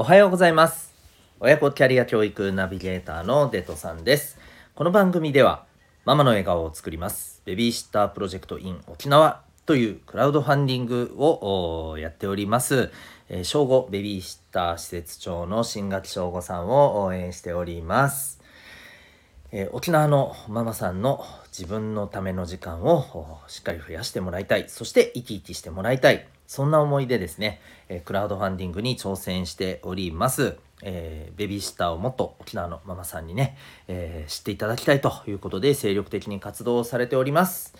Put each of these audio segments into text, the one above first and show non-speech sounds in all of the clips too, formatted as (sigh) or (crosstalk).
おはようございます。親子キャリア教育ナビゲーターのデトさんです。この番組では、ママの笑顔を作ります。ベビーシッタープロジェクト in 沖縄というクラウドファンディングをやっております。えー、正午ベビーシッター施設長の新垣正吾さんを応援しております。えー沖縄のママさんの自分のための時間をしっかり増やしてもらいたいそして生き生きしてもらいたいそんな思いでですね、えクラウドファンディングに挑戦しております、えーベビーシッターをもっと沖縄のママさんにね、えー知っていただきたいということで精力的に活動されております、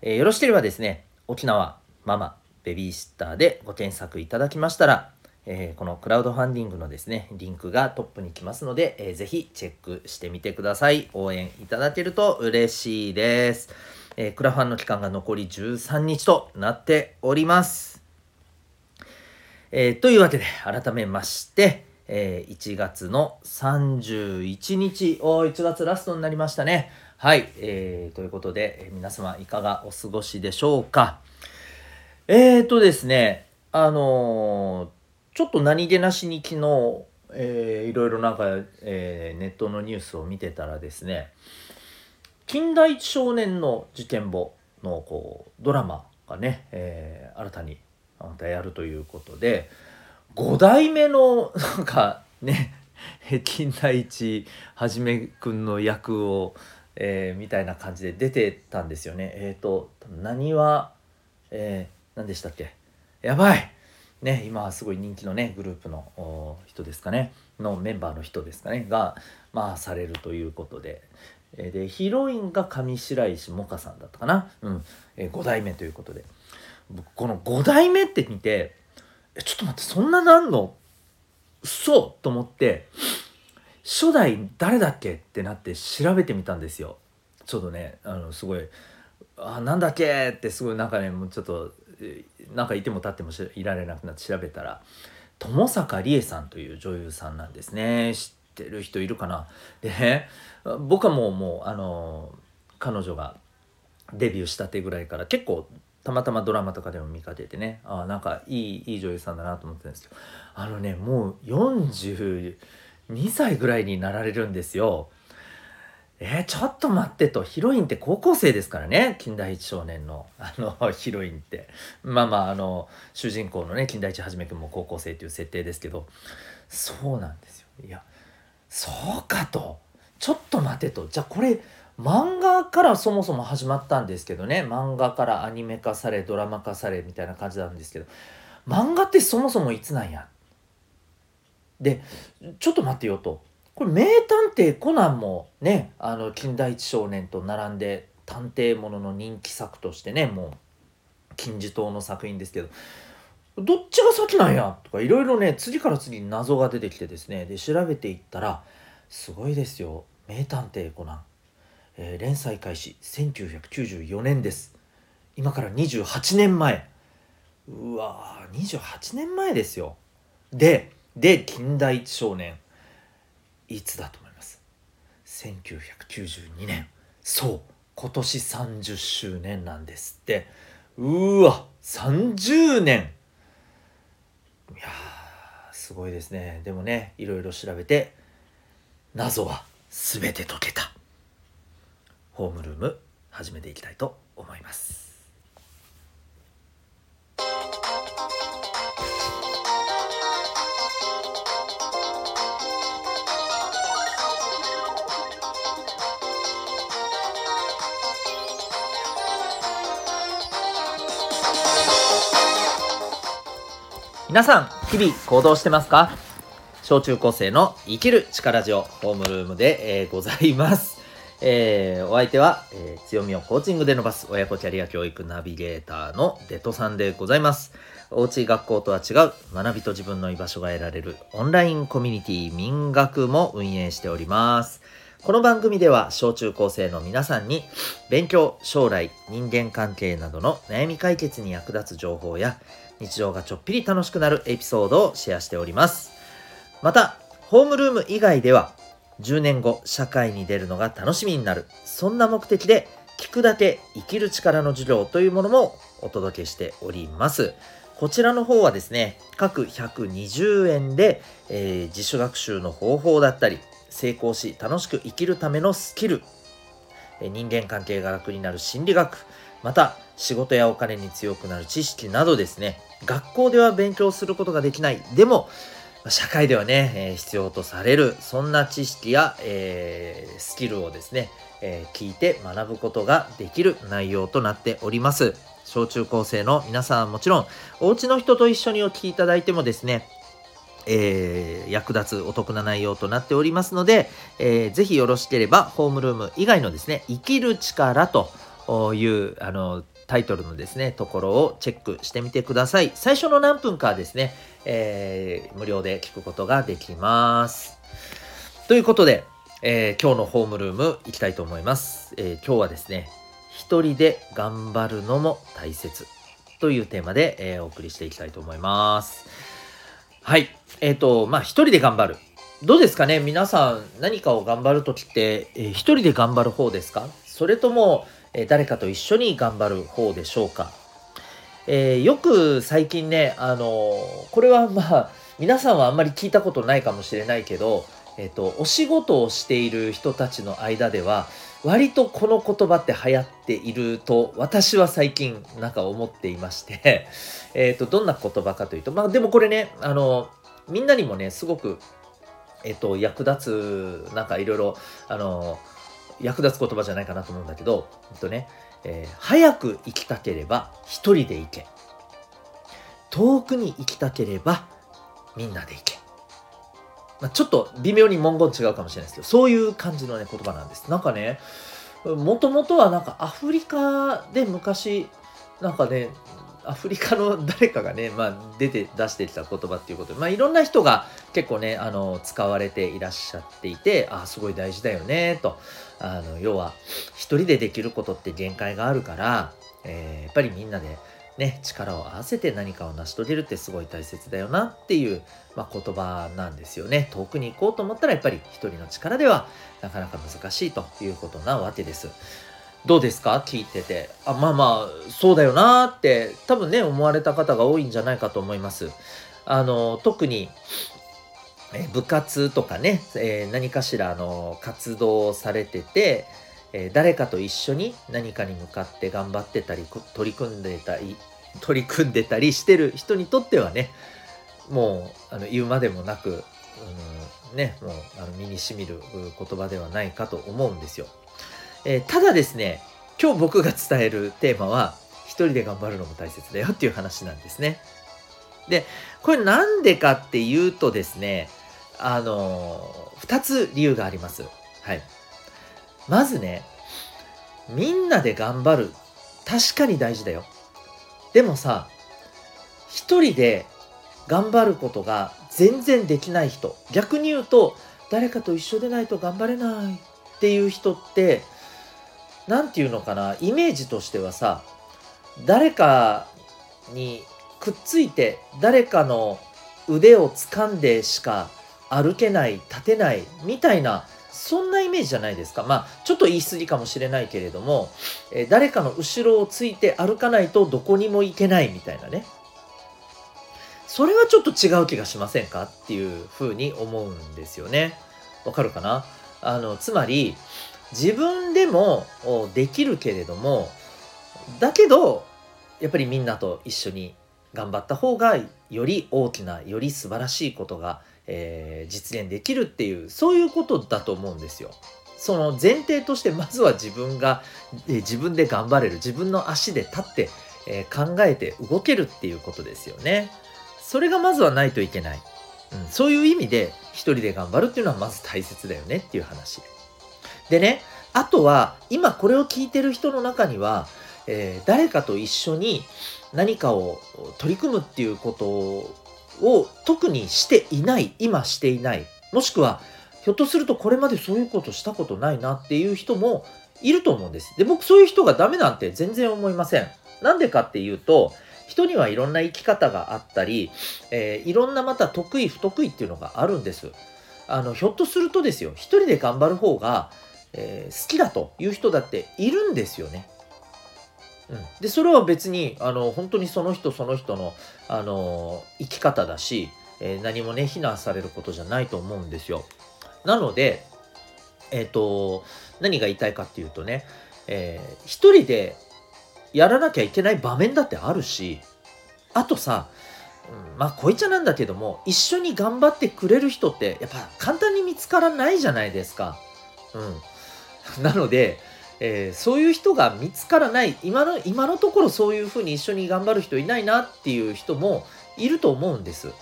えーよろしければですね沖縄ママベビーシッターでご検索いただきましたらえこのクラウドファンディングのですね、リンクがトップに来ますので、えーぜひチェックしてみてください。応援いただけると嬉しいです。えクラファンの期間が残り13日となっております。えーというわけで、改めまして、えー1月の31日、お1月ラストになりましたね。はい、えーということで、えー皆様いかがお過ごしでしょうか。えーとですね、あのーちょっと何気なしに昨日、えーいろいろなんか、えーネットのニュースを見てたらですね近代少年の事件簿のこうドラマがね、えー新たにまたやるということで5代目の (laughs) なんかね金田一はじめくんの役を、えーみたいな感じで出てたんですよね。えっ、と何は、えー何でしたっけ？やばい！ね、今すごい人気のねグループの人ですかね。のメンバーの人ですかね。がまあされるということで。でヒロインが上白石萌歌さんだったかな、うん。え5代目ということで。僕この5代目って見てえちょっと待ってそんななんの？嘘！と思って初代誰だっけってなって調べてみたんですよ。ちょっとねあのすごいあなんだっけってすごいなんかねもうちょっとえなんかいても立ってもいられなくなって調べたら友坂理恵さんという女優さんなんですね。知ってる人いるかな？で僕はもうもうあの彼女がデビューしたてぐらいから結構たまたまドラマとかでも見かけてね。あなんかいいいい女優さんだなと思ってたんですけどあのねもう42歳ぐらいになられるんですよ。えーちょっと待ってと。ヒロインって高校生ですからね。金田一少年の。あのヒロインって。まあまああの主人公のね金田一はじめくんも高校生という設定ですけど。そうなんですよ。いやそうかと。ちょっと待てと。じゃあこれ漫画からそもそも始まったんですけどね。漫画からアニメ化されドラマ化されみたいな感じなんですけど。漫画ってそもそもいつなんや？でちょっと待ってよと。これ名探偵コナンもねあの金田一少年と並んで探偵ものの人気作としてねもう金字塔の作品ですけど。どっちが先なんや？とかいろいろね次から次に謎が出てきてですね。で調べていったらすごいですよ「名探偵コナン」えー連載開始1994年です。今から28年前うわー28年前ですよ。でで金田一少年。いつだと思います？1992年そう今年30周年なんですって。うわ30年いやすごいですね。でもねいろいろ調べて謎は全て解けた。ホームルーム始めていきたいと思います。皆さん日々行動してますか？小中高生の生きる力ジオホームルームで、えーございます、えーお相手は、えー強みをコーチングで伸ばす親子キャリア教育ナビゲーターのデトさんでございますおうち学校とは違う学びと自分の居場所が得られるオンラインコミュニティ民学も運営しておりますこの番組では小中高生の皆さんに勉強、将来、人間関係などの悩み解決に役立つ情報や日常がちょっぴり楽しくなるエピソードをシェアしております。また、ホームルーム以外では10年後社会に出るのが楽しみになる、そんな目的で聞くだけ生きる力の授業というものもお届けしております。こちらの方はですね、各120円で、えー、自主学習の方法だったり、成功し楽しく生きるためのスキル、人間関係が楽になる心理学、また仕事やお金に強くなる知識などですね、学校では勉強することができない、でも、社会ではね、え、必要とされる、そんな知識や、えー、スキルをですね、えー、聞いて学ぶことができる内容となっております。小中高生の皆さんはもちろん、お家の人と一緒にお聞きいただいてもですね、えー、役立つお得な内容となっておりますので、えー、ぜひよろしければ、ホームルーム以外のですね、生きる力という、あの、タイトルのですね、ところをチェックしてみてください。最初の何分かですね、えー、無料で聞くことができます。ということで、えー、今日のホームルーム行きたいと思います。えー、今日はですね、一人で頑張るのも大切というテーマで、えー、お送りしていきたいと思います。はい。えっ、ー、と、まあ、一人で頑張る。どうですかね？皆さん何かを頑張るときって、えー、一人で頑張る方ですか？それとも、え、誰かと一緒に頑張る方でしょうか。えー、よく最近ね、あの、これはまあ、皆さんはあんまり聞いたことないかもしれないけど、えっ、ー、と、お仕事をしている人たちの間では、割とこの言葉って流行っていると、私は最近なんか思っていまして、(laughs) えっと、どんな言葉かというと、まあでもこれね、あの、みんなにもね、すごく、えっと、役立つ、なんかいろいろ、あの、役立つ言葉じゃないかなと思うんだけど、えっとね、えー、早く行きたければ一人で行け。遠くに行きたければみんなで行け。まあ、ちょっと微妙に文言違うかもしれないですけど、そういう感じのね、言葉なんです。なんかね、もともとはなんかアフリカで昔、なんかね、アフリカの誰かがね、まあ、出て出してきた言葉っていうことで、まあ、いろんな人が結構ねあの使われていらっしゃっていてあすごい大事だよねとあの要は一人でできることって限界があるから、えー、やっぱりみんなでね、力を合わせて何かを成し遂げるってすごい大切だよなっていう、まあ、言葉なんですよね。遠くに行こうと思ったらやっぱり一人の力ではなかなか難しいということなわけです。どうですか？聞いてて。あ、まあまあ、そうだよなって多分ね、思われた方が多いんじゃないかと思います。あの、特に、え部活とかね、えー、何かしらの活動をされてて、えー、誰かと一緒に何かに向かって頑張ってたり取り組んでたり取り組んでたりしてる人にとってはねもうあの言うまでもなく、うん、ねもうあの身にしみる言葉ではないかと思うんですよ。えー、ただですね今日僕が伝えるテーマは一人で頑張るのも大切だよっていう話なんですね。でこれなんでかっていうとですねあの2つ理由があります。はい。まずね、みんなで頑張る。確かに大事だよ。でもさ、一人で頑張ることが全然できない人。逆に言うと、誰かと一緒でないと頑張れないっていう人って、何て言うのかな、イメージとしてはさ、誰かにくっついて、誰かの腕を掴んでしか歩けない、立てないみたいなそんなイメージじゃないですか。まあ、ちょっと言い過ぎかもしれないけれども、えー、誰かの後ろをついて歩かないとどこにも行けないみたいなね。それはちょっと違う気がしませんか？っていうふうに思うんですよね。わかるかな？あの、つまり、自分でもできるけれども、だけど、やっぱりみんなと一緒に頑張った方がより大きなより素晴らしいことがえー、実現できるっていうそういうことだと思うんですよ。その前提としてまずは自分が、えー、自分で頑張れる自分の足で立って、えー、考えて動けるっていうことですよね。それがまずはないといけない。うん、そういう意味で一人で頑張るっていうのはまず大切だよねっていう話。でね、あとは今これを聞いてる人の中には、えー、誰かと一緒に何かを取り組むっていうことを特にしていない、今していない、もしくは、ひょっとするとこれまでそういうことしたことないなっていう人もいると思うんです。で、僕そういう人がダメなんて全然思いません。なんでかっていうと、人にはいろんな生き方があったり、えー、いろんなまた得意不得意っていうのがあるんです。あの、ひょっとするとですよ、一人で頑張る方が、えー、好きだという人だっているんですよね。うん、でそれは別にあの本当にその人その人のあの生き方だし、えー、何もね非難されることじゃないと思うんですよ。なので、えっ、ー、と何が言いたいかっていうとね、えー、一人でやらなきゃいけない場面だってあるしあとさ、うん、まあこいつなんだけども一緒に頑張ってくれる人ってやっぱ簡単に見つからないじゃないですか。うん、(laughs) なのでえー、そういう人が見つからない今の今のところそういうふうに一緒に頑張る人いないなっていう人もいると思うんです。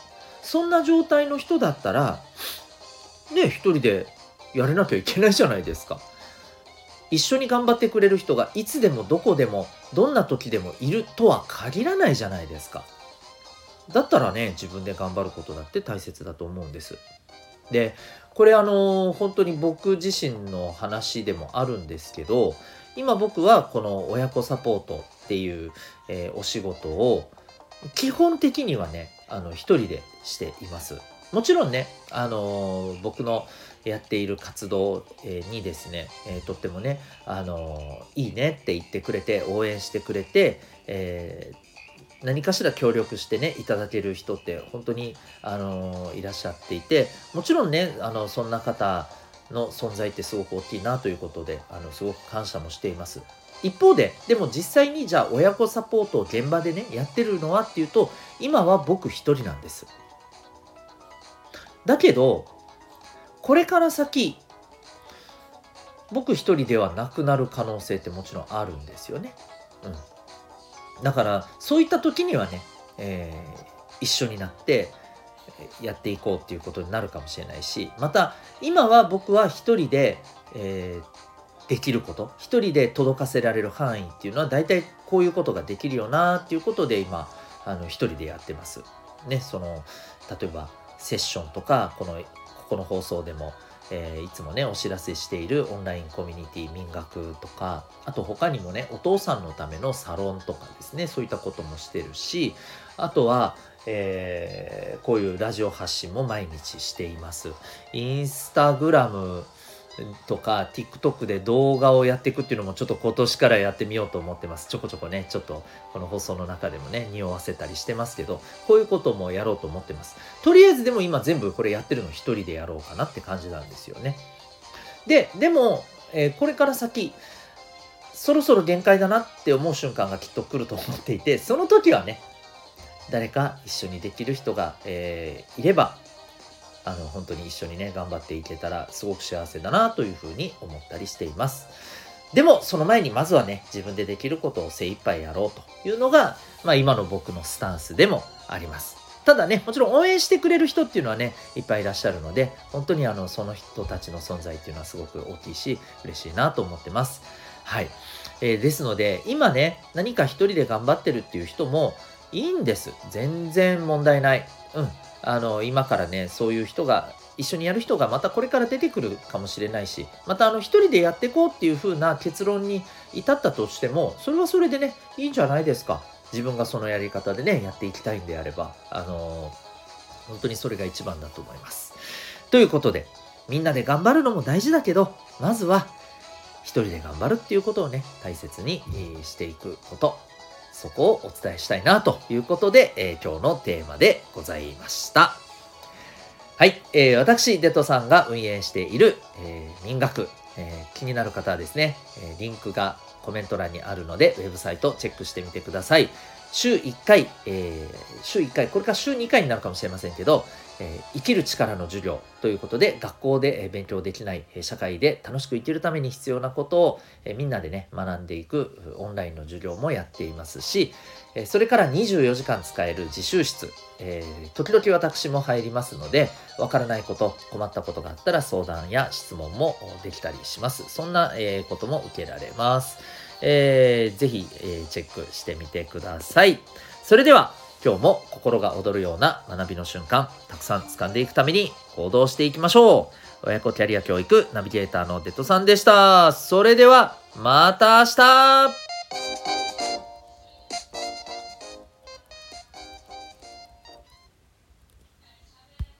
そんな状態の人だったらね一人でやれなきゃいけないじゃないですか。一緒に頑張ってくれる人がいつでもどこでもどんな時でもいるとは限らないじゃないですか。だったらね自分で頑張ることだって大切だと思うんです。でこれあの本当に僕自身の話でもあるんですけど今僕はこの親子サポートっていう、えー、お仕事を基本的にはねあの一人でしています。もちろんねあの、僕のやっている活動にですね、えー、とってもね、あのいいねって言ってくれて応援してくれて、えー、何かしら協力してねいただける人って本当にあのいらっしゃっていてもちろんねあのそんな方の存在ってすごく大きいなということであのすごく感謝もしています。一方ででも実際にじゃあ親子サポートを現場でねやってるのはっていうと今は僕一人なんです。だけどこれから先僕一人ではなくなる可能性ってもちろんあるんですよね。うん。だからそういった時にはね、えー、一緒になってやっていこうっていうことになるかもしれないしまた今は僕は一人で、えー、できること一人で届かせられる範囲っていうのは大体こういうことができるよなっていうことで今あの一人でやってます。ねその例えばセッションとかこのここの放送でもえー、いつもねお知らせしているオンラインコミュニティ民学とかあと他にもねお父さんのためのサロンとかですねそういったこともしてるしあとは、えー、こういうラジオ発信も毎日しています。インスタグラムとか TikTok で動画をやっていくっていうのもちょっと今年からやってみようと思ってます。ちょこちょこね、ちょっとこの放送の中でもね、匂わせたりしてますけど、こういうこともやろうと思ってます。とりあえずでも今全部これやってるの一人でやろうかなって感じなんですよね。で、でも、えー、これから先、そろそろ限界だなって思う瞬間がきっと来ると思っていて、その時はね、誰か一緒にできる人が、えー、いればあの本当に一緒にね頑張っていけたらすごく幸せだなというふうに思ったりしています。でもその前にまずはね自分でできることを精一杯やろうというのが、まあ、今の僕のスタンスでもあります。ただねもちろん応援してくれる人っていうのはねいっぱいいらっしゃるので本当にあのその人たちの存在っていうのはすごく大きいし嬉しいなと思ってます。はい、えー、ですので今ね何か一人で頑張ってるっていう人もいいんです。全然問題ない。うん。あの今からねそういう人が一緒にやる人がまたこれから出てくるかもしれないしまたあの一人でやっていこうっていう風な結論に至ったとしてもそれはそれでねいいんじゃないですか。自分がそのやり方でねやっていきたいんであれば。あの本当にそれが一番だと思います。ということでみんなで頑張るのも大事だけどまずは一人で頑張るっていうことをね大切にしていくこと。そこをお伝えしたいなということで、えー、今日のテーマでございました。はい、えー、私、デトさんが運営している、えー、民学、えー、気になる方はですね、えリンクがコメント欄にあるので、ウェブサイトチェックしてみてください。週1回、えー、週1回、これから週2回になるかもしれませんけど、えー、生きる力の授業ということで、学校で勉強できない社会で楽しく生きるために必要なことを、えー、みんなでね、学んでいくオンラインの授業もやっていますし、えそれから24時間使える自習室、え時々私も入りますので、わからないこと、困ったことがあったら相談や質問もできたりします。そんな、えことも受けられます。えー、ぜひ、えー、チェックしてみてください。それでは今日も心が躍るような学びの瞬間たくさん掴んでいくために行動していきましょう。親子キャリア教育ナビゲーターのデッドさんでした。それではまた明日